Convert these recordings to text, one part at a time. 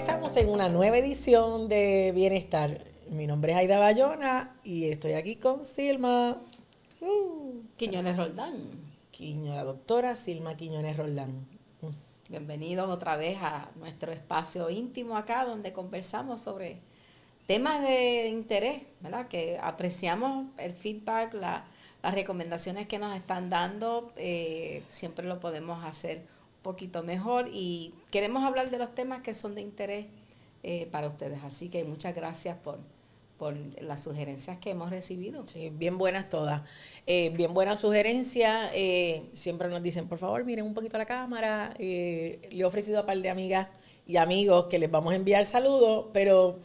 regresamos en una nueva edición de Bienestar. Mi nombre es Aida Bayona y estoy aquí con Silma. Uh, Quiñones Roldán. Quiño, la doctora Silma Quiñones Roldán. Bienvenidos otra vez a nuestro espacio íntimo acá donde conversamos sobre temas de interés, ¿verdad? Que apreciamos el feedback, las recomendaciones que nos están dando, eh, siempre lo podemos hacer poquito mejor y queremos hablar de los temas que son de interés eh, para ustedes. Así que muchas gracias por, por las sugerencias que hemos recibido. Sí, bien buenas todas. Eh, bien buenas sugerencias. siempre nos dicen, por favor, miren un poquito la cámara. le he ofrecido a un par de amigas y amigos que les vamos a enviar saludos, pero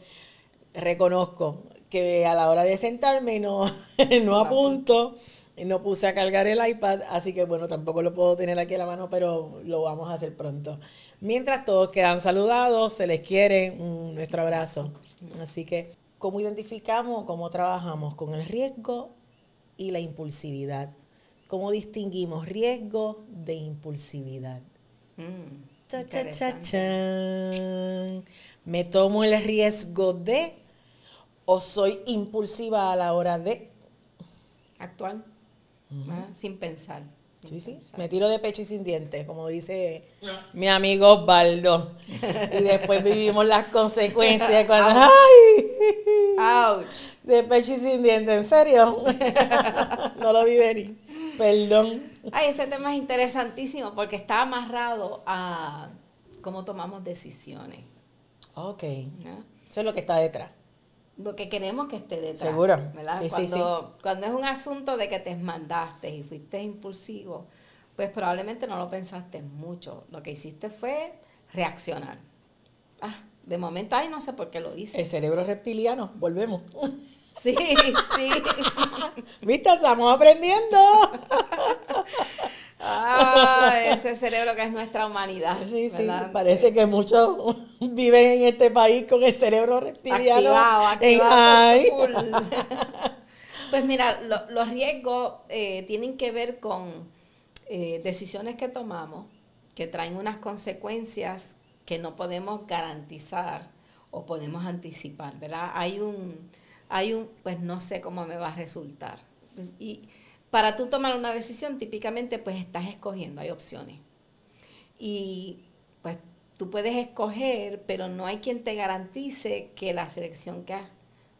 reconozco que a la hora de sentarme no, no apunto, no puse a cargar el iPad, así que bueno, tampoco lo puedo tener aquí a la mano, pero lo vamos a hacer pronto. Mientras todos quedan saludados, se les quiere nuestro abrazo. Así que, ¿cómo identificamos, cómo trabajamos con el riesgo y la impulsividad? ¿Cómo distinguimos riesgo de impulsividad? Mm, cha, cha, cha, cha. Me tomo el riesgo de o soy impulsiva a la hora de sin pensar. sí, sí. Me tiro de pecho y sin dientes, como dice mi amigo Osvaldo. y después vivimos las consecuencias cuando. ¡Ay! ¡Auch! De pecho y sin dientes, ¿en serio? no lo vi venir. Perdón. Ay, ese tema es interesantísimo porque está amarrado a cómo tomamos decisiones. Ok. Eso es lo que está detrás lo que queremos que esté detrás. Seguro. cuando, cuando es un asunto de que te mandaste y fuiste impulsivo, pues probablemente no lo pensaste mucho. Lo que hiciste fue reaccionar. Ah, de momento, ay, no sé por qué lo hice. El cerebro reptiliano, volvemos. Sí, sí. ¿Viste? Estamos aprendiendo. Ah, ese cerebro que es nuestra humanidad. Sí, sí, parece que muchos viven en este país con el cerebro reptiliano. Activado, Pues mira, los riesgos eh, tienen que ver con eh, decisiones que tomamos que traen unas consecuencias que no podemos garantizar o podemos anticipar, ¿verdad? Hay un, hay un, pues no sé cómo me va a resultar. Y para tú tomar una decisión, típicamente pues estás escogiendo, hay opciones. Y pues tú puedes escoger, pero no hay quien te garantice que la selección que has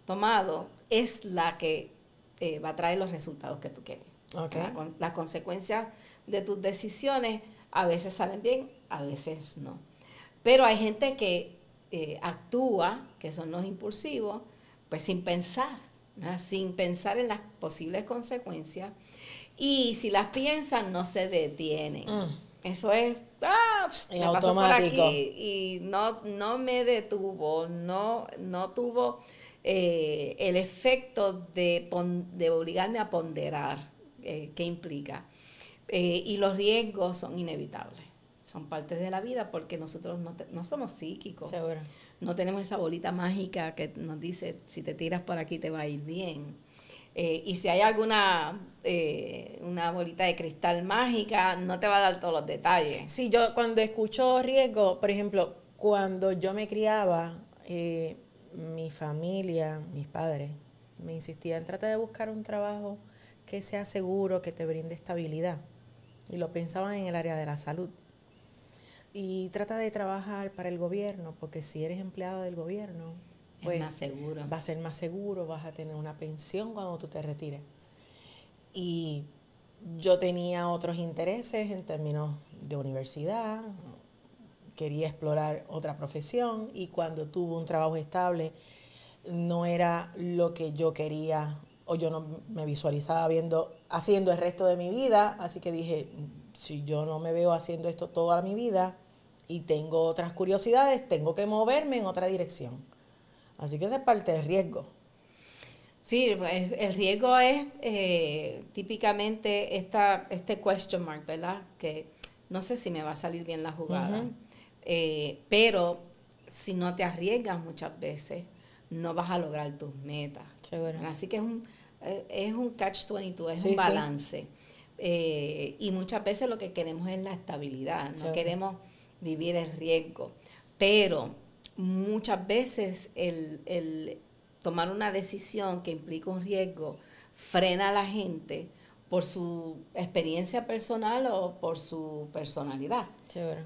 tomado es la que eh, va a traer los resultados que tú quieres. las consecuencias de tus decisiones a veces salen bien, a veces no. Pero hay gente que eh, actúa, que son los impulsivos, pues sin pensar sin pensar en las posibles consecuencias. Y si las piensan, no se detienen. Mm. Eso es, ah, me pasó por aquí y no, no me detuvo, no, no tuvo eh, el efecto de, de, obligarme a ponderar eh, qué implica. Eh, y los riesgos son inevitables, son partes de la vida porque nosotros no, no somos psíquicos. Seguro no tenemos esa bolita mágica que nos dice, si te tiras por aquí te va a ir bien. Eh, y si hay alguna eh, una bolita de cristal mágica, no te va a dar todos los detalles. Sí, yo cuando escucho riesgo, por ejemplo, cuando yo me criaba, eh, mi familia, mis padres, me insistían, trata de buscar un trabajo que sea seguro, que te brinde estabilidad. Y lo pensaban en el área de la salud. Y trata de trabajar para el gobierno, porque si eres empleado del gobierno, pues, más seguro. va a ser más seguro, vas a tener una pensión cuando tú te retires. Y yo tenía otros intereses en términos de universidad, quería explorar otra profesión y cuando tuve un trabajo estable no era lo que yo quería o yo no me visualizaba viendo haciendo el resto de mi vida, así que dije, si yo no me veo haciendo esto toda mi vida, y tengo otras curiosidades, tengo que moverme en otra dirección. Así que esa es parte del riesgo. Sí, el riesgo es eh, típicamente esta, este question mark, ¿verdad? Que no sé si me va a salir bien la jugada, eh, pero si no te arriesgas muchas veces, no vas a lograr tus metas. Así que es un, eh, es un catch-22, es un balance. y muchas veces lo que queremos es la estabilidad, no queremos vivir el riesgo. Pero muchas veces el, tomar una decisión que implica un riesgo frena a la gente por su experiencia personal o por su personalidad.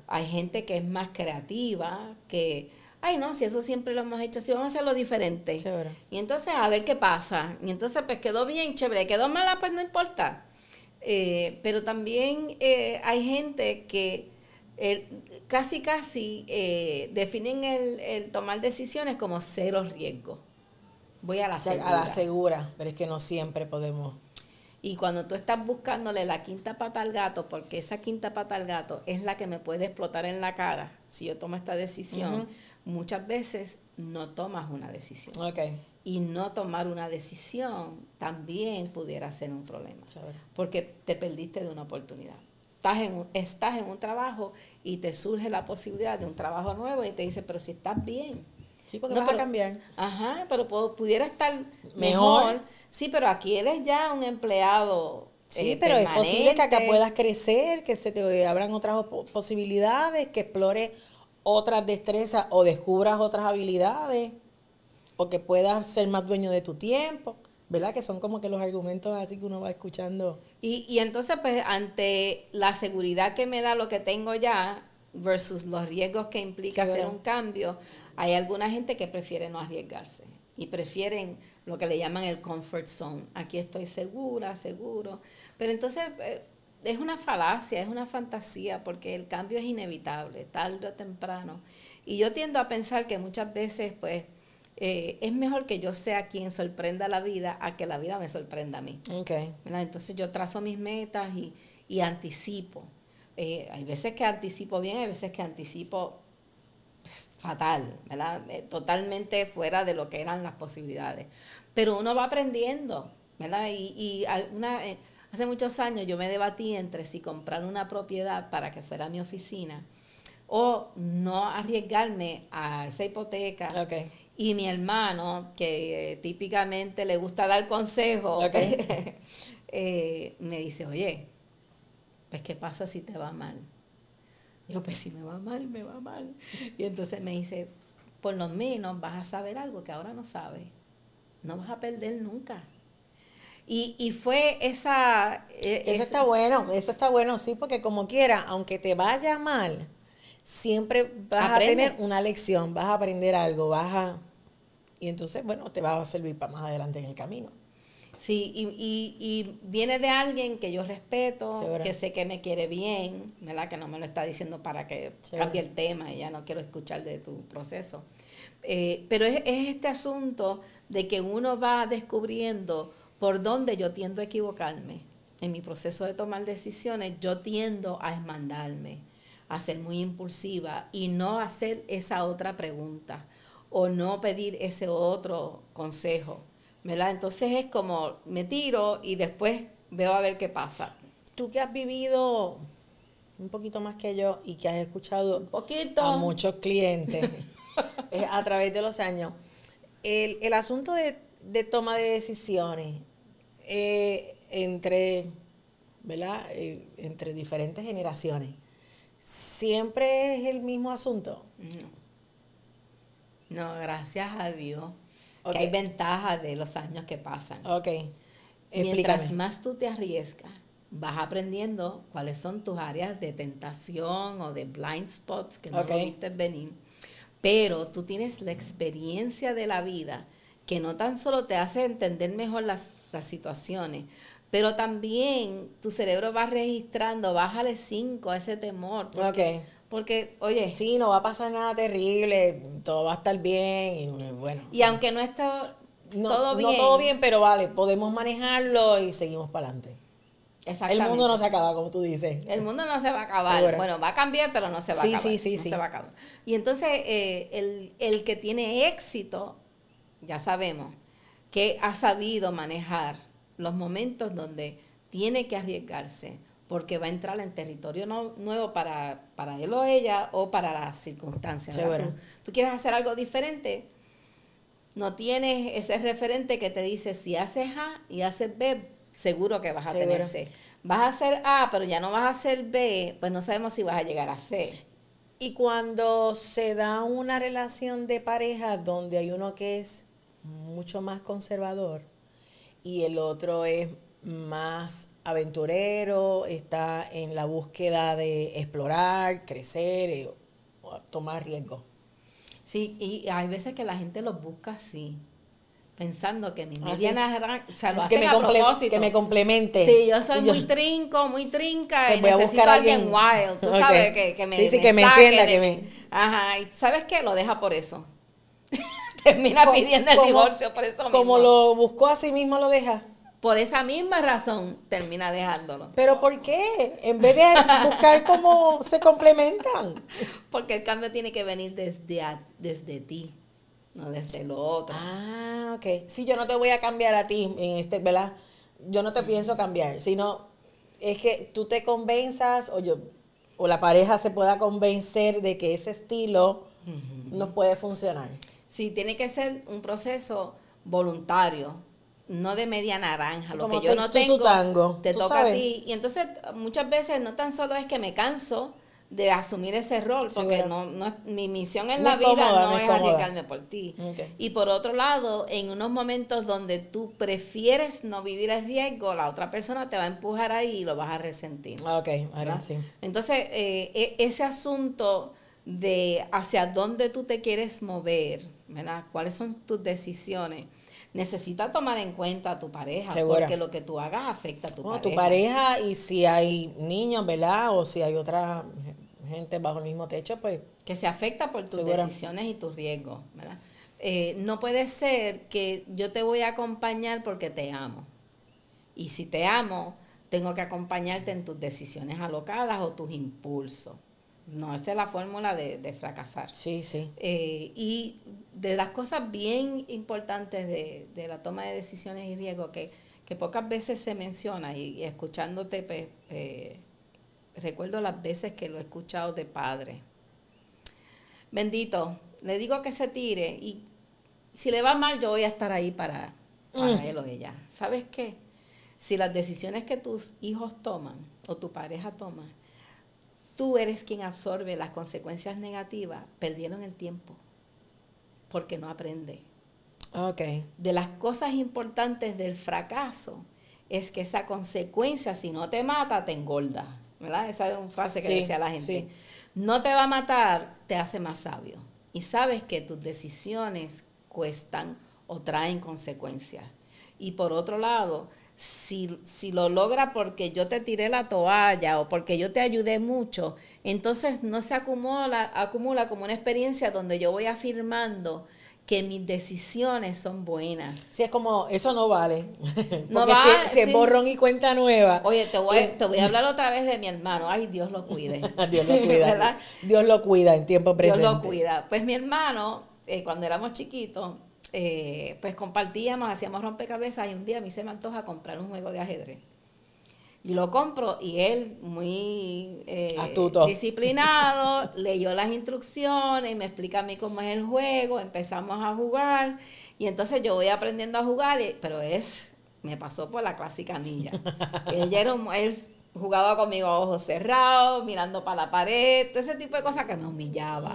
Hay gente que es más creativa, que, ay no, si eso siempre lo hemos hecho, si vamos a hacerlo diferente. Y entonces a ver qué pasa. Y entonces pues quedó bien, chévere, quedó mala, pues no importa. Eh, pero también eh, hay gente que casi casi eh, definen el, tomar decisiones como cero riesgo. Voy a la segura. A la segura, pero es que no siempre podemos. Y cuando tú estás buscándole la quinta pata al gato, porque esa quinta pata al gato es la que me puede explotar en la cara si yo tomo esta decisión, muchas veces no tomas una decisión. Y no tomar una decisión también pudiera ser un problema. Porque te perdiste de una oportunidad estás en, estás en un trabajo y te surge la posibilidad de un trabajo nuevo y te dice, pero si estás bien. Sí, porque no, vas a cambiar. Ajá, pero pudiera estar mejor. Sí, pero aquí eres ya un empleado. Sí, eh, pero es posible que acá puedas crecer, que se te abran otras posibilidades, que explores otras destrezas o descubras otras habilidades, o que puedas ser más dueño de tu tiempo. ¿Verdad? Que son como que los argumentos así que uno va escuchando. Y, y entonces, pues, ante la seguridad que me da lo que tengo ya versus los riesgos que implica hacer un cambio, hay alguna gente que prefiere no arriesgarse y prefieren lo que le llaman el comfort zone. Aquí estoy segura, seguro. Pero entonces eh, es una falacia, es una fantasía, porque el cambio es inevitable, tarde o temprano. Y yo tiendo a pensar que muchas veces, pues, eh, es mejor que yo sea quien sorprenda la vida a que la vida me sorprenda a mí. Okay. Entonces yo trazo mis metas y, anticipo. Eh, hay veces que anticipo bien, hay veces que anticipo fatal, ¿verdad? Eh, totalmente fuera de lo que eran las posibilidades. Pero uno va aprendiendo, ¿verdad? Y, y una, hace muchos años yo me debatí entre si comprar una propiedad para que fuera mi oficina o no arriesgarme a esa hipoteca okay. Y mi hermano, que típicamente le gusta dar consejos, eh, me dice, oye, pues ¿qué pasa si te va mal? Yo, pues si me va mal, me va mal. Y entonces me dice, por lo menos vas a saber algo que ahora no sabes. No vas a perder nunca. Y, y fue esa... E, eso está bueno, eso está bueno, sí, porque como quiera, aunque te vaya mal, siempre vas a tener una lección, vas a aprender algo, vas a y entonces, bueno, te va a servir para más adelante en el camino. Sí, y, y, viene de alguien que yo respeto, que sé que me quiere bien, ¿verdad? Que no me lo está diciendo para que cambie el tema y ya no quiero escuchar de tu proceso. Eh, pero es, es, este asunto de que uno va descubriendo por dónde yo tiendo a equivocarme. En mi proceso de tomar decisiones, yo tiendo a esmandarme, a ser muy impulsiva y no hacer esa otra pregunta o no pedir ese otro consejo, ¿verdad? Entonces es como me tiro y después veo a ver qué pasa. Tú que has vivido un poquito más que yo y que has escuchado poquito. a muchos clientes eh, a través de los años, el, asunto de, toma de decisiones eh, entre, ¿verdad? Eh, entre diferentes generaciones, ¿siempre es el mismo asunto? No, gracias a Dios. Que hay ventajas de los años que pasan. Ok. Mientras más tú te arriesgas, vas aprendiendo cuáles son tus áreas de tentación o de blind spots que no viste venir. Pero tú tienes la experiencia de la vida que no tan solo te hace entender mejor las, situaciones, pero también tu cerebro va registrando, bájale cinco a ese temor. Porque, porque, oye. Sí, no va a pasar nada terrible, todo va a estar bien y bueno. Y aunque no está todo bien. No todo bien, pero vale, podemos manejarlo y seguimos para adelante. Exactamente. El mundo no se acaba, como tú dices. El mundo no se va a acabar. Bueno, va a cambiar, pero no se va a acabar. Sí, sí, no sí. se va a acabar. Y entonces, eh, el, el que tiene éxito, ya sabemos, que ha sabido manejar los momentos donde tiene que arriesgarse porque va a entrar en territorio nuevo para, para él o ella o para las circunstancias. Tú, quieres hacer algo diferente, no tienes ese referente que te dice si haces A y haces B, seguro que vas a tener C. Vas a hacer A, pero ya no vas a hacer B, pues no sabemos si vas a llegar a C. Y cuando se da una relación de pareja donde hay uno que es mucho más conservador y el otro es más aventurero, está en la búsqueda de explorar, crecer, eh, tomar riesgos. Sí, y hay veces que la gente los busca así, pensando que mi ah, media naranja, o sea, lo hacen a propósito. Que me complemente. Sí, yo soy muy trinco, muy trinca pues y necesito a alguien wild, tú sabes, que, que, me Sí, sí, que me encienda, que me... Ajá, y ¿sabes qué? Lo deja por eso. Termina pidiendo el divorcio por eso mismo. Como lo buscó a sí mismo, lo deja. Por esa misma razón termina dejándolo. ¿Pero por qué? En vez de buscar cómo se complementan. Porque el cambio tiene que venir desde, desde ti no desde lo otro. Ah, ok. Sí, yo no te voy a cambiar a ti en este, ¿verdad? Yo no te pienso cambiar, sino es que tú te convenzas o yo o la pareja se pueda convencer de que ese estilo no puede funcionar. Sí, tiene que ser un proceso voluntario, no de media naranja. Lo que yo no tengo, tango, te toca a ti. Y entonces muchas veces no tan solo es que me canso, de asumir ese rol, porque no, no, mi misión en la vida no es arriesgarme por ti. Y por otro lado, en unos momentos donde tú prefieres no vivir el riesgo, la otra persona te va a empujar ahí y lo vas a resentir. Ah, ok, ahora sí. Entonces, eh, e, ese asunto de hacia dónde tú te quieres mover, ¿verdad? ¿Cuáles son tus decisiones? Necesita tomar en cuenta a tu pareja, porque lo que tú hagas afecta a tu pareja. tu pareja y si hay niños, ¿verdad? O si hay otra gente bajo el mismo techo, pues... Que se afecta por tus decisiones y tus riesgos, ¿verdad? Eh, no puede ser que yo te voy a acompañar porque te amo. Y si te amo, tengo que acompañarte en tus decisiones alocadas o tus impulsos. No, esa es la fórmula de, fracasar. Sí, sí. Eh, y de las cosas bien importantes de, la toma de decisiones y riesgos que, que pocas veces se menciona y, escuchándote pues, eh, recuerdo las veces que lo he escuchado de padre. Bendito, le digo que se tire y si le va mal yo voy a estar ahí para, para mm. él o ella. ¿Sabes qué? Si las decisiones que tus hijos toman o tu pareja toma, tú eres quien absorbe las consecuencias negativas, perdieron el tiempo porque no aprende. Okay. De las cosas importantes del fracaso es que esa consecuencia, si no te mata, te engorda. ¿verdad? Esa es una frase que decía la gente. No te va a matar, te hace más sabio. Y sabes que tus decisiones cuestan o traen consecuencias. Y por otro lado, si, si, lo logra porque yo te tiré la toalla o porque yo te ayudé mucho, entonces no se acumula, acumula como una experiencia donde yo voy afirmando que mis decisiones son buenas. Sí, es como, eso no vale. No Porque es borrón y cuenta nueva. Oye, te voy, te voy a hablar otra vez de mi hermano. Ay, Dios lo cuide. Dios lo cuida. Dios lo cuida en tiempo presente. Dios lo cuida. Pues mi hermano, eh, cuando éramos chiquitos, eh, pues compartíamos, hacíamos rompecabezas y un día a mí se me antoja comprar un juego de ajedrez. Y lo compro y él, muy eh, disciplinado, leyó las instrucciones, me explica a mí cómo es el juego, empezamos a jugar y entonces yo voy aprendiendo a jugar, pero es, me pasó por la clásica niña. él, era él jugaba conmigo a ojos cerrados, mirando para la pared, todo ese tipo de cosas que me humillaba.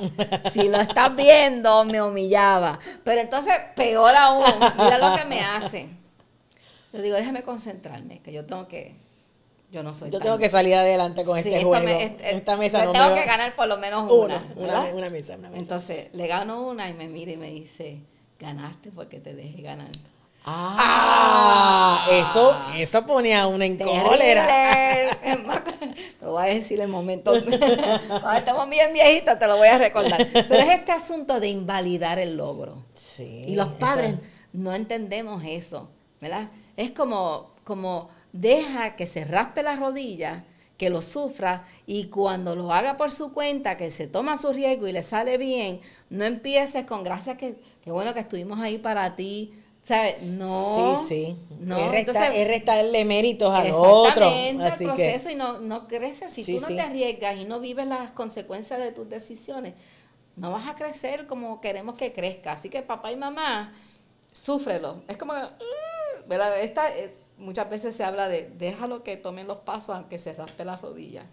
Si lo estás viendo, me humillaba. Pero entonces, peor aún, mira lo que me hace. Yo digo, déjame concentrarme, que yo tengo que yo no soy. Yo tengo que salir adelante con este juego. esta mesa no tengo que ganar por lo menos una. Una, mesa, Entonces, le gano una y me mira y me dice, ganaste porque te dejé ganar. Ah, eso, eso ponía una en cólera. te lo voy a decir el momento. estamos bien viejitos, te lo voy a recordar. Pero es este asunto de invalidar el logro. Sí, y los padres no entendemos eso, ¿verdad? Es como, como deja que se raspe la rodilla, que lo sufra y cuando lo haga por su cuenta, que se toma su riesgo y le sale bien, no empieces con gracias que, qué bueno que estuvimos ahí para ti. ¿Sabes? No. Sí, sí. No. Es, restarle méritos al otro. Así el proceso y no, no creces. Si tú no te arriesgas y no vives las consecuencias de tus decisiones, no vas a crecer como queremos que crezca. Así que papá y mamá, súfrelo. Es como, mm", ¿verdad? Esta, eh, muchas veces se habla de déjalo que tomen los pasos aunque se raspe la rodilla.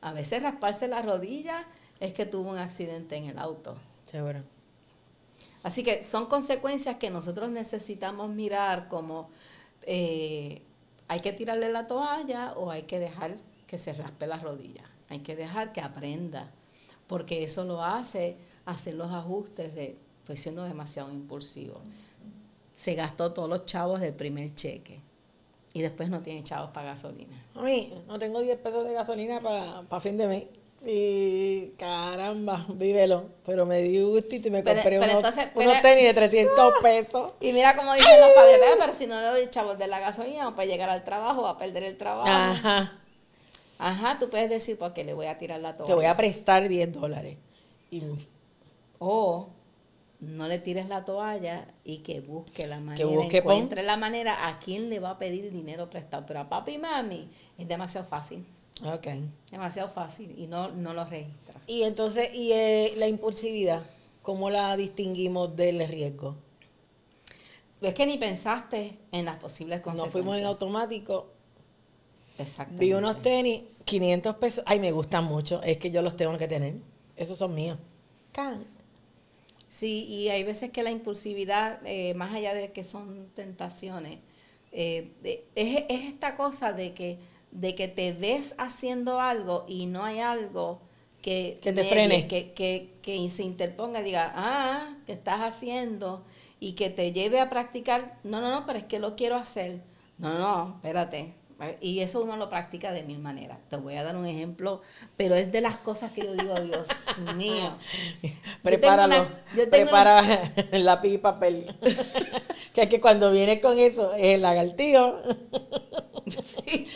A veces rasparse la rodilla es que tuvo un accidente en el auto. Seguro. Así que son consecuencias que nosotros necesitamos mirar como eh, hay que tirarle la toalla o hay que dejar que se raspe la rodilla. Hay que dejar que aprenda, porque eso lo hace hacer los ajustes de estoy siendo demasiado impulsivo. Se gastó todos los chavos del primer cheque y después no tiene chavos para gasolina. A mí, no tengo 10 pesos de gasolina para fin de mes. Y caramba, vívelo. Pero me di gustito y me compré unos, tenis de 300 pesos. Y mira como dicen los padres, pero si no le doy chavos de la gasolina, para llegar al trabajo, va a perder el trabajo. Ajá. Ajá, tú puedes decir, porque le voy a tirar la toalla. Te voy a prestar 10 dólares. O no le tires la toalla y que busque la manera, que busque, encuentre la manera a quién le va a pedir dinero prestado. Pero a papi y mami es demasiado fácil. Ok. Demasiado fácil y no, no lo registra. Y entonces, ¿y eh, la impulsividad? ¿Cómo la distinguimos del riesgo? Es que ni pensaste en las posibles consecuencias. Nos fuimos en automático. Exactamente. Vi unos tenis, 500 pesos. Ay, me gustan mucho. Es que yo los tengo que tener. Esos son míos. Can. Sí, y hay veces que la impulsividad, eh, más allá de que son tentaciones, eh, es, es esta cosa de que de que te ves haciendo algo y no hay algo que, que te frene, que, que, se interponga y diga, ah, ¿qué estás haciendo? Y que te lleve a practicar, no, no, no, pero es que lo quiero hacer. No, no, espérate. Y eso uno lo practica de mil maneras. Te voy a dar un ejemplo, pero es de las cosas que yo digo, Dios mío. Prepáralo. Prepara lápiz y papel. que es que cuando viene con eso, es el lagartío. sí.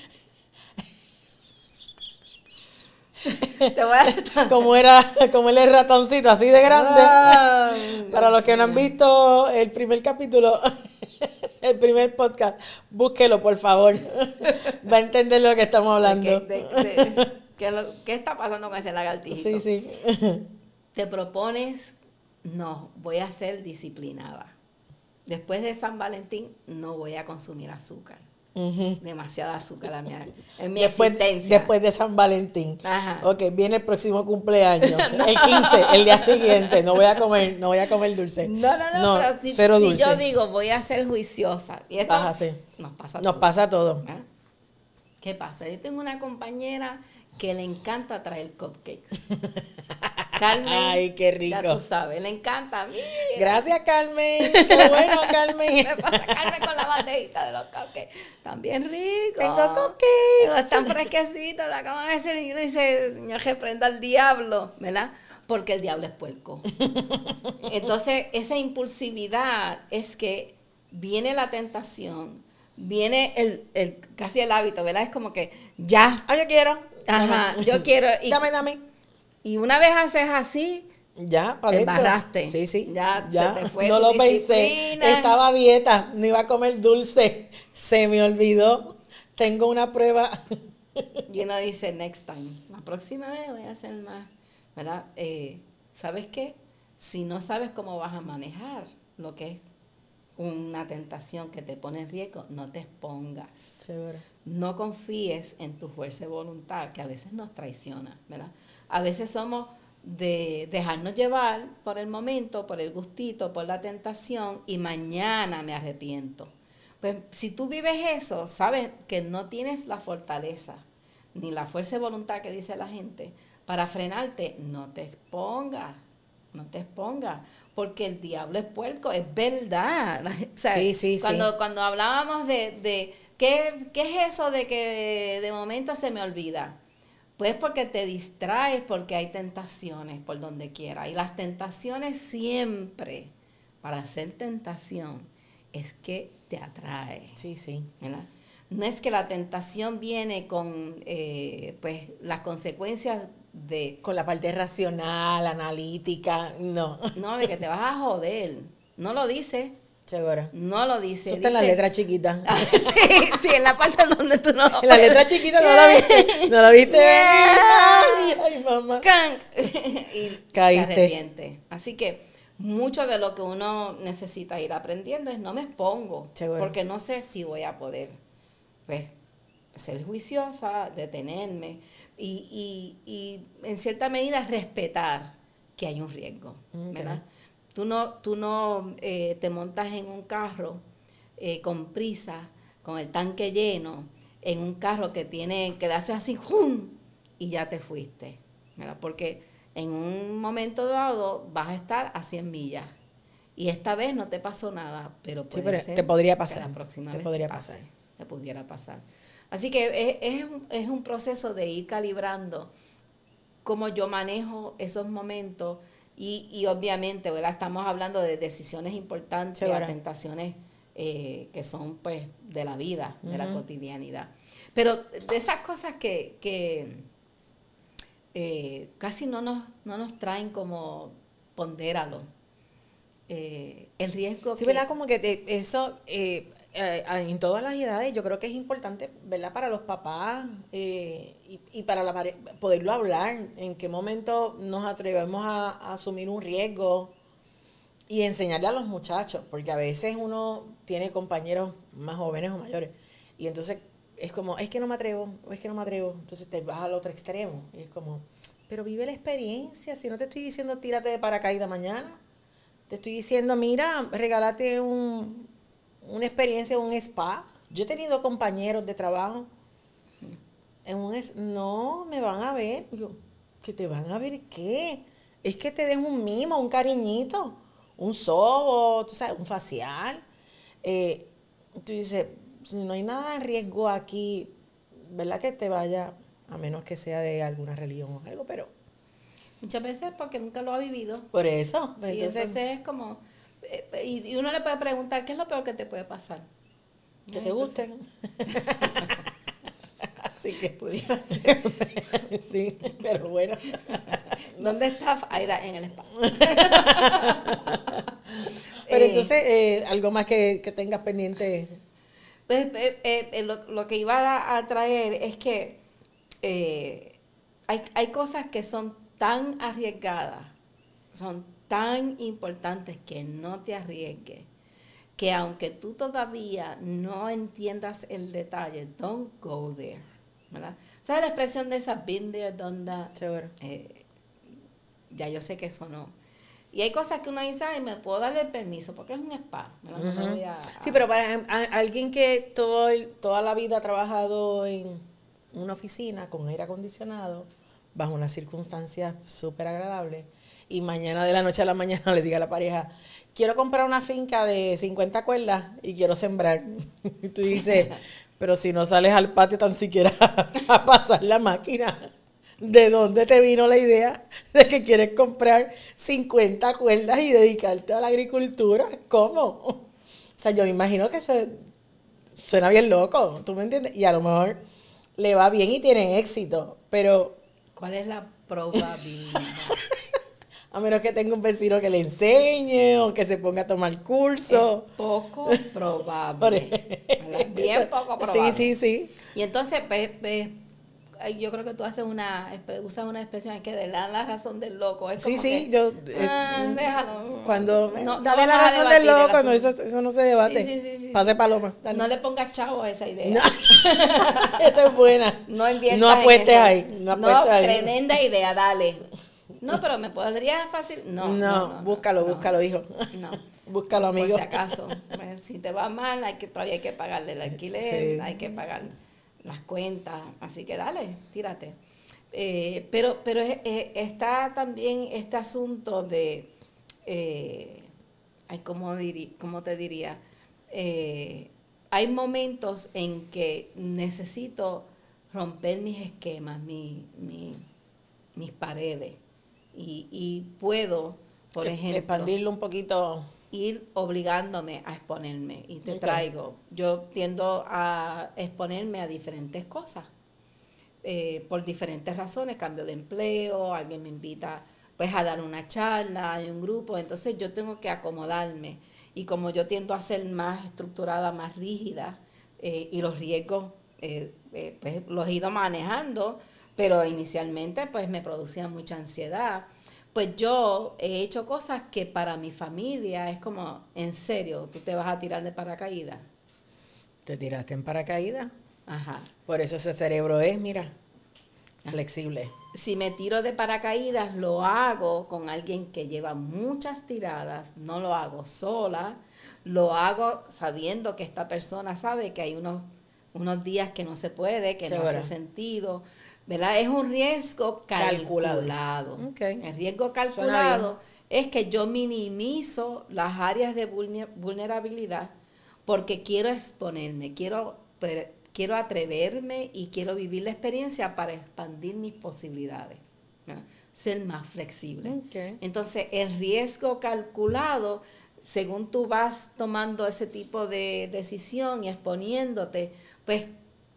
como era, como él es ratoncito, así de grande. Para los que no han visto el primer capítulo, el primer podcast, búsquelo, por favor. Va a entender lo que estamos hablando. ¿Qué, está pasando con ese lagartito? Sí, sí. Te propones, no, voy a ser disciplinada. Después de San Valentín, no voy a consumir azúcar Demasiada azúcar en mi después, existencia. Después de San Valentín. Ok, viene el próximo cumpleaños. El 15, el día siguiente. No voy a comer, no voy a comer dulce. No, no, no, pero si, cero dulce. yo digo voy a ser juiciosa. Y esto nos pasa Nos pasa todo. ¿Ah? ¿Qué pasa? Yo tengo una compañera que le encanta traer cupcakes. Carmen. Ay, qué rico. Ya tú sabes, le encanta. Gracias, Carmen. Qué bueno, Carmen. Me pasa Carmen con la bandejita de los cupcakes. Están bien ricos. Tengo cupcakes. Pero están fresquecitos. La acabo de decir y uno dice, Señor, que prenda al diablo, ¿verdad? Porque el diablo es puerco. Entonces, esa impulsividad es que viene la tentación, viene el, el casi el hábito, ¿verdad? Es como que ya. Ah, yo quiero. Ajá, yo quiero. dame, dame. Y una vez haces así, ya, para te embarraste. Sí, sí. Ya, ya. Se te fue no lo pensé. Estaba a dieta, no iba a comer dulce. Se me olvidó. Tengo una prueba. y uno dice, next time. La próxima vez voy a hacer más. ¿Verdad? Eh, ¿Sabes qué? Si no sabes cómo vas a manejar lo que es una tentación que te pone en riesgo, no te expongas. Seguro. No confíes en tu fuerza de voluntad, que a veces nos traiciona, ¿verdad? A veces somos de dejarnos llevar por el momento, por el gustito, por la tentación y mañana me arrepiento. Pues si tú vives eso, sabes que no tienes la fortaleza ni la fuerza de voluntad que dice la gente para frenarte, no te expongas, no te expongas, porque el diablo es puerco, es verdad. sí, sí, cuando, Cuando hablábamos de, de ¿qué, ¿qué es eso de que de momento se me olvida? Pues porque te distraes, porque hay tentaciones por donde quiera. Y las tentaciones siempre, para hacer tentación, es que te atrae. Sí, sí. No es que la tentación viene con eh, pues las consecuencias de... Con la parte racional, analítica, no. No, de que te vas a joder. No lo dice, Seguro. No lo dice. Eso está en la letra chiquita. sí, sí, en la parte donde tú no lo En la letra chiquita no la viste. No la viste Ay, ay, mamá. y Caíste. Así que mucho de lo que uno necesita ir aprendiendo es no me expongo. Seguro. Porque no sé si voy a poder. Pues, ser juiciosa, detenerme y, y, y en cierta medida respetar que hay un riesgo, ¿verdad? Tú no, tú no eh, te montas en un carro eh, con prisa, con el tanque lleno, en un carro que tiene, que hace así, ¡jum! y ya te fuiste, ¿verdad? Porque en un momento dado vas a estar a 100 millas. Y esta vez no te pasó nada, pero, puede te podría pasar. la próxima te vez podría pasar. te pudiera pasar. Así que es, es, un proceso de ir calibrando cómo yo manejo esos momentos y, y obviamente, ¿verdad? Estamos hablando de decisiones importantes, de tentaciones eh, que son pues de la vida, de la cotidianidad. Pero de esas cosas que, que eh, casi no nos, no nos traen como pondéralo. Eh, el riesgo. Sí, ¿verdad? Como que eso, eh, eh, en todas las edades, yo creo que es importante, ¿verdad? Para los papás y, y, para la poderlo hablar, en qué momento nos atrevemos a, asumir un riesgo y enseñarle a los muchachos, porque a veces uno tiene compañeros más jóvenes o mayores y entonces es como, es que no me atrevo, es que no me atrevo, entonces te vas al otro extremo y es como, pero vive la experiencia, si no te estoy diciendo tírate de paracaídas mañana, te estoy diciendo, mira, regálate un, una experiencia, un spa. Yo he tenido compañeros de trabajo en un no, me van a ver. Yo, ¿que te van a ver qué? Es que te den un mimo, un cariñito, un sobo, tú sabes, un facial. Eh, tú dices, si no hay nada en riesgo aquí, ¿verdad que te vaya, a menos que sea de alguna religión o algo, pero Muchas veces porque nunca lo ha vivido. Por eso. entonces, es como... Eh, y, uno le puede preguntar, ¿qué es lo peor que te puede pasar? Que te gusten. Así que pudiera ser. sí, pero bueno. ¿Dónde está Aida? En el espacio. pero eh, entonces, eh, algo más que, que tengas pendiente. Pues lo, lo, que iba a, a traer es que hay, hay cosas que son tan arriesgadas, son tan importantes que no te arriesgues, que aunque tú todavía no entiendas el detalle, don't go there. ¿verdad? ¿Sabes la expresión de esa been there, done eh, ya yo sé que eso no. Y hay cosas que uno dice, ay, me puedo darle el permiso, porque es un spa. sí, pero para alguien que todo, toda la vida ha trabajado en una oficina con aire acondicionado, bajo unas circunstancias súper agradables y mañana de la noche a la mañana le diga a la pareja, quiero comprar una finca de 50 cuerdas y quiero sembrar. Y tú dices, pero si no sales al patio tan siquiera a pasar la máquina, ¿de dónde te vino la idea de que quieres comprar 50 cuerdas y dedicarte a la agricultura? ¿Cómo? O sea, yo me imagino que se suena bien loco, ¿tú me entiendes? Y a lo mejor le va bien y tiene éxito, pero ¿Cuál es la probabilidad? A menos que tenga un vecino que le enseñe o que se ponga a tomar curso. poco probable. Bien poco probable. Sí, sí, sí. Y entonces, pues, pues yo creo que tú haces una, usas una expresión que de la, la razón del loco. sí, sí, yo... Eh, ah, mm, déjalo. Cuando, no, dale la razón del loco, no, eso, eso, no se debate. Sí, sí, sí, Pase paloma. No le pongas chavo a esa idea. esa es buena. No inviertas No apuestes ahí. No, apuestes ahí. tremenda idea, dale. No, pero me podría fácil. No, no, búscalo, búscalo, hijo. No. búscalo, amigo. Por si acaso. Pues, si te va mal, hay que, todavía hay que pagarle el alquiler, hay que pagar las cuentas, así que dale, tírate. Eh, pero pero está también este asunto de, eh, ay, ¿cómo, te diría? Eh, hay momentos en que necesito romper mis esquemas, mi, mis paredes, y, y puedo, por ejemplo... Expandirlo un poquito ir obligándome a exponerme. Y te traigo, yo tiendo a exponerme a diferentes cosas, eh, por diferentes razones, cambio de empleo, alguien me invita pues a dar una charla, hay un grupo, entonces yo tengo que acomodarme. Y como yo tiendo a ser más estructurada, más rígida, eh, y los riesgos eh, pues los he ido manejando, pero inicialmente pues me producía mucha ansiedad pues yo he hecho cosas que para mi familia es como, en serio, tú te vas a tirar de paracaídas. ¿Te tiraste en paracaídas? Ajá. Por eso ese cerebro es, mira, flexible. Si me tiro de paracaídas, lo hago con alguien que lleva muchas tiradas, no lo hago sola, lo hago sabiendo que esta persona sabe que hay unos, unos días que no se puede, que no hace sentido, ¿verdad? Es un riesgo calculado. El riesgo calculado es que yo minimizo las áreas de vulnerabilidad porque quiero exponerme, quiero, quiero atreverme y quiero vivir la experiencia para expandir mis posibilidades, ser más flexible. Entonces, el riesgo calculado, según tú vas tomando ese tipo de decisión y exponiéndote, pues,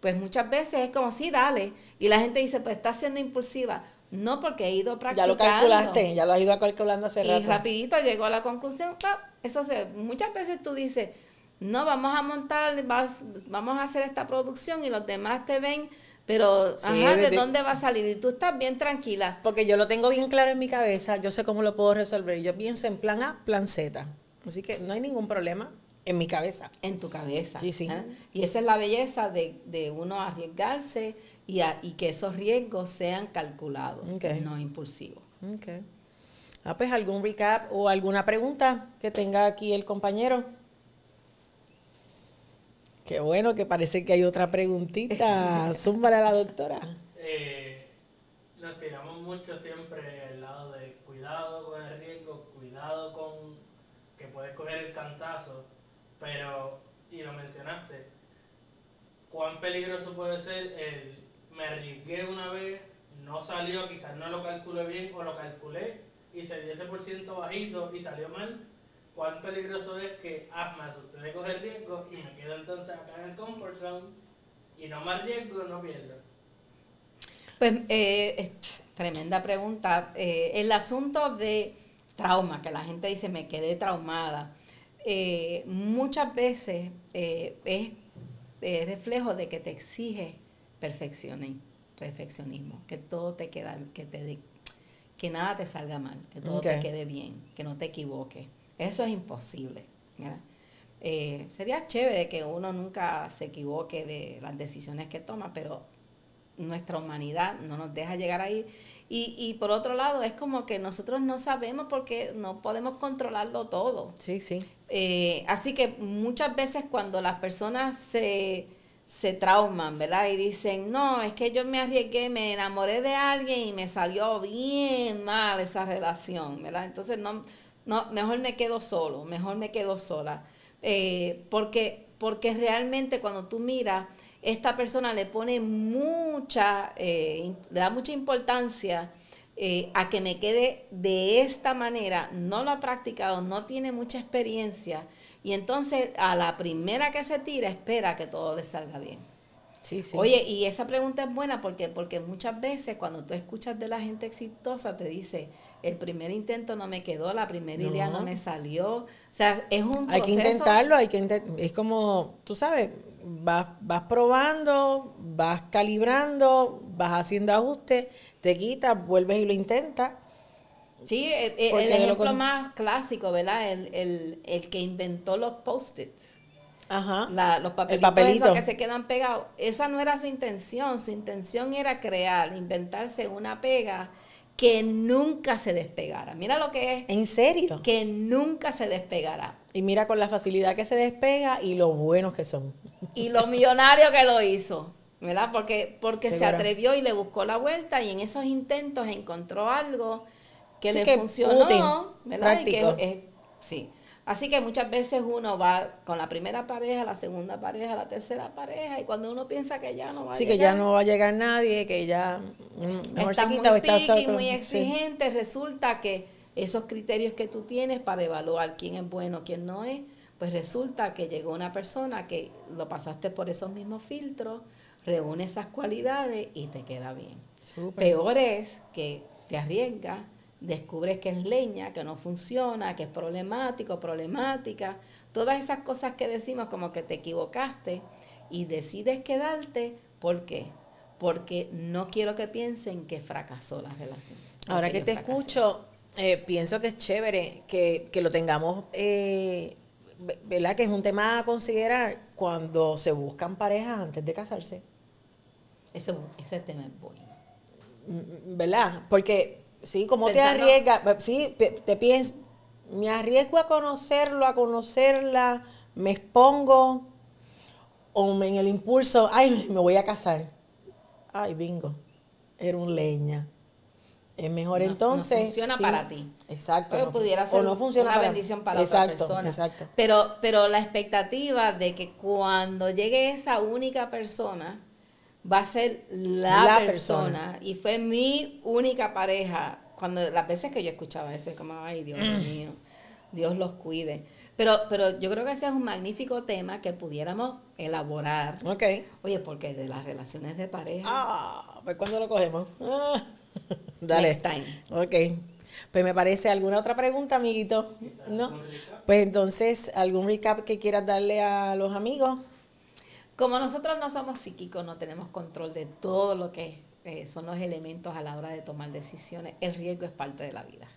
pues muchas veces es como, sí, dale. Y la gente dice, pues está siendo impulsiva. No, porque he ido practicando. Ya lo calculaste, ya lo has ido calculando hace rato. Y rapidito llegó a la conclusión. Eso se, muchas veces tú dices, no, vamos a montar, vamos a hacer esta producción y los demás te ven, pero, ajá, ¿de, dónde va a salir? Y tú estás bien tranquila. Porque yo lo tengo bien claro en mi cabeza, yo sé cómo lo puedo resolver. Yo pienso en plan A, plan Z. Así que no hay ningún problema en mi cabeza. En tu cabeza. Sí, sí. ¿eh? Y esa es la belleza de, de uno arriesgarse y, y, que esos riesgos sean calculados, no impulsivos. Okay. Ah, pues algún recap o alguna pregunta que tenga aquí el compañero. Qué bueno que parece que hay otra preguntita. Zúmbale a la doctora. Eh, nos tiramos mucho siempre al lado de cuidado con el riesgo, cuidado con que puedes coger el cantazo, pero, y lo mencionaste, cuán peligroso puede ser el me arriesgué una vez, no salió, quizás no lo calculé bien o lo calculé y se dio ese por ciento bajito y salió mal cuán peligroso es que ah, me asusté coger riesgo y me quedo entonces acá en el comfort zone y no más riesgo, no pierdo. Pues eh, tremenda pregunta. Eh, el asunto de trauma, que la gente dice me quedé traumada, eh, muchas veces es, reflejo de que te exige perfeccionismo, que todo te queda, que te que nada te salga mal, que todo te quede bien, que no te equivoques. Eso es imposible. Eh, sería chévere que uno nunca se equivoque de las decisiones que toma, pero nuestra humanidad no nos deja llegar ahí. Y, y por otro lado, es como que nosotros no sabemos porque no podemos controlarlo todo. Sí, sí. Eh, así que muchas veces cuando las personas se, se trauman, ¿verdad? Y dicen, no, es que yo me arriesgué, me enamoré de alguien y me salió bien mal esa relación, ¿verdad? Entonces no no, mejor me quedo solo, mejor me quedo sola. Eh, porque, porque realmente cuando tú miras, esta persona le pone mucha, eh, le da mucha importancia eh, a que me quede de esta manera, no lo ha practicado, no tiene mucha experiencia, y entonces a la primera que se tira espera que todo le salga bien. Sí, sí. Oye, y esa pregunta es buena porque, porque muchas veces cuando tú escuchas de la gente exitosa te dice, el primer intento no me quedó, la primera idea no me salió. O sea, es un proceso. Hay que intentarlo, hay que es como, tú sabes, vas, vas probando, vas calibrando, vas haciendo ajustes, te quitas, vuelves y lo intentas. Sí, el, el ejemplo más clásico, ¿verdad? El, el, el que inventó los post-its. Ajá. los papelitos, que se quedan pegados. Esa no era su intención. Su intención era crear, inventarse una pega que nunca se despegara. Mira lo que es. ¿En serio? Que nunca se despegara. Y mira con la facilidad que se despega y lo buenos que son. Y lo millonario que lo hizo, ¿verdad? Porque, porque se atrevió y le buscó la vuelta y en esos intentos encontró algo que le funcionó, ¿verdad? sí. Así que muchas veces uno va con la primera pareja, la segunda pareja, la tercera pareja, y cuando uno piensa que ya no va a llegar. Sí, que ya no va a llegar nadie, que ya mm, mejor está muy está muy exigente, resulta que esos criterios que tú tienes para evaluar quién es bueno, quién no es, pues resulta que llegó una persona que lo pasaste por esos mismos filtros, reúne esas cualidades y te queda bien. Peor es que te arriesgas descubres que es leña, que no funciona, que es problemático, problemática, todas esas cosas que decimos como que te equivocaste y decides quedarte, ¿por qué? Porque no quiero que piensen que fracasó la relación. Ahora que te escucho, eh, pienso que es chévere que, lo tengamos, eh, ¿verdad? Que es un tema a considerar cuando se buscan parejas antes de casarse. Ese, ese tema es bueno. Mm, ¿Verdad? Porque, sí, como te arriesgas, sí, te piensas, me arriesgo a conocerlo, a conocerla, me expongo, o en el impulso, ay, me voy a casar. Ay, bingo, era un leña. Es mejor entonces. No funciona para ti. Exacto. no, pudiera ser no funciona una bendición para otra persona. Exacto. Pero, pero la expectativa de que cuando llegue esa única persona, va a ser la, persona, Y fue mi única pareja. Cuando las veces que yo escuchaba eso, como, ay, Dios mm. mío, Dios los cuide. Pero, pero yo creo que ese es un magnífico tema que pudiéramos elaborar. Ok. Oye, porque de las relaciones de pareja. Ah, pues cuando lo cogemos. Ah. Dale. Next time. Ok. Pues me parece alguna otra pregunta, amiguito. ¿No? Pues entonces, ¿algún recap que quieras darle a los amigos? Como nosotros no somos psíquicos, no tenemos control de todo lo que eh, son los elementos a la hora de tomar decisiones, el riesgo es parte de la vida.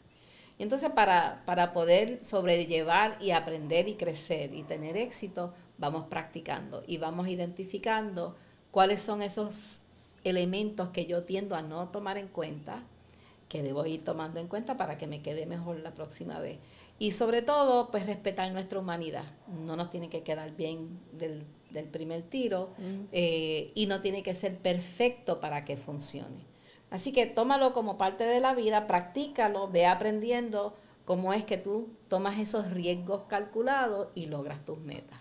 Y entonces para, para poder sobrellevar y aprender y crecer y tener éxito, vamos practicando y vamos identificando cuáles son esos elementos que yo tiendo a no tomar en cuenta, que debo ir tomando en cuenta para que me quede mejor la próxima vez. Y sobre todo, pues respetar nuestra humanidad. No nos tiene que quedar bien del, primer tiro eh, y no tiene que ser perfecto para que funcione. Así que tómalo como parte de la vida, practícalo, ve aprendiendo cómo es que tú tomas esos riesgos calculados y logras tus metas.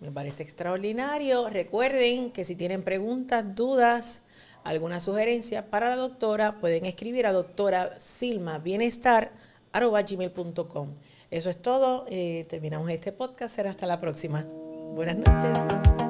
Me parece extraordinario. Recuerden que si tienen preguntas, dudas, alguna sugerencia para la doctora, pueden escribir a doctora Silma Bienestar. Eso es todo. Eh, terminamos este podcast. Será hasta la próxima. Buenas noches.